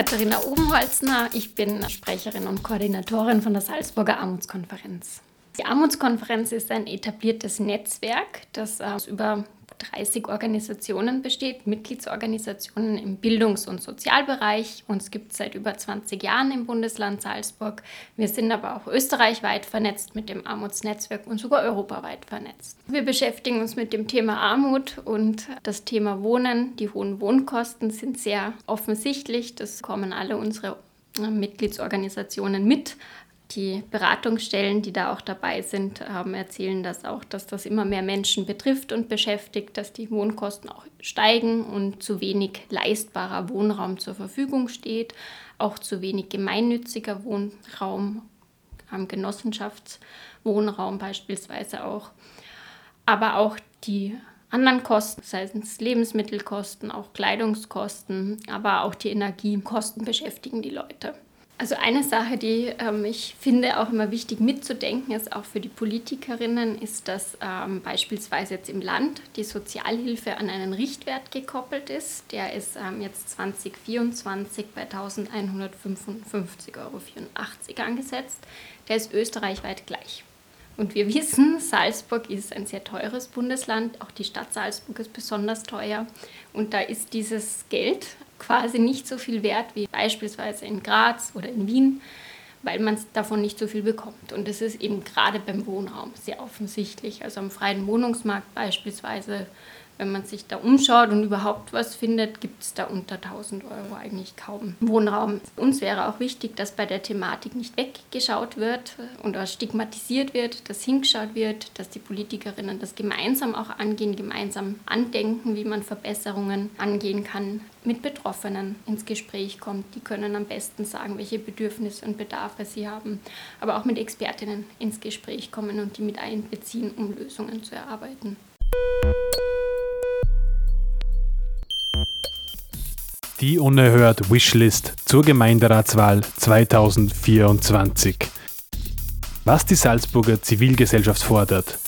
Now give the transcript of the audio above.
Katharina Obenholzner. Ich bin Sprecherin und Koordinatorin von der Salzburger Armutskonferenz. Die Armutskonferenz ist ein etabliertes Netzwerk, das aus über 30 Organisationen besteht, Mitgliedsorganisationen im Bildungs- und Sozialbereich. Uns gibt es seit über 20 Jahren im Bundesland Salzburg. Wir sind aber auch österreichweit vernetzt mit dem Armutsnetzwerk und sogar europaweit vernetzt. Wir beschäftigen uns mit dem Thema Armut und das Thema Wohnen. Die hohen Wohnkosten sind sehr offensichtlich. Das kommen alle unsere Mitgliedsorganisationen mit. Die Beratungsstellen, die da auch dabei sind, haben erzählen das auch, dass das immer mehr Menschen betrifft und beschäftigt, dass die Wohnkosten auch steigen und zu wenig leistbarer Wohnraum zur Verfügung steht, auch zu wenig gemeinnütziger Wohnraum, Genossenschaftswohnraum beispielsweise auch, aber auch die anderen Kosten, sei es Lebensmittelkosten, auch Kleidungskosten, aber auch die Energiekosten beschäftigen die Leute. Also eine Sache, die ähm, ich finde auch immer wichtig mitzudenken ist, auch für die Politikerinnen, ist, dass ähm, beispielsweise jetzt im Land die Sozialhilfe an einen Richtwert gekoppelt ist. Der ist ähm, jetzt 2024 bei 1155,84 Euro angesetzt. Der ist österreichweit gleich. Und wir wissen, Salzburg ist ein sehr teures Bundesland, auch die Stadt Salzburg ist besonders teuer. Und da ist dieses Geld quasi nicht so viel wert wie beispielsweise in Graz oder in Wien, weil man davon nicht so viel bekommt. Und das ist eben gerade beim Wohnraum sehr offensichtlich. Also am freien Wohnungsmarkt beispielsweise wenn man sich da umschaut und überhaupt was findet, gibt es da unter 1000 Euro eigentlich kaum Wohnraum. Uns wäre auch wichtig, dass bei der Thematik nicht weggeschaut wird und stigmatisiert wird, dass hingeschaut wird, dass die Politikerinnen das gemeinsam auch angehen, gemeinsam andenken, wie man Verbesserungen angehen kann, mit Betroffenen ins Gespräch kommt. Die können am besten sagen, welche Bedürfnisse und Bedarfe sie haben, aber auch mit Expertinnen ins Gespräch kommen und die mit einbeziehen, um Lösungen zu erarbeiten. Die unerhört Wishlist zur Gemeinderatswahl 2024. Was die Salzburger Zivilgesellschaft fordert.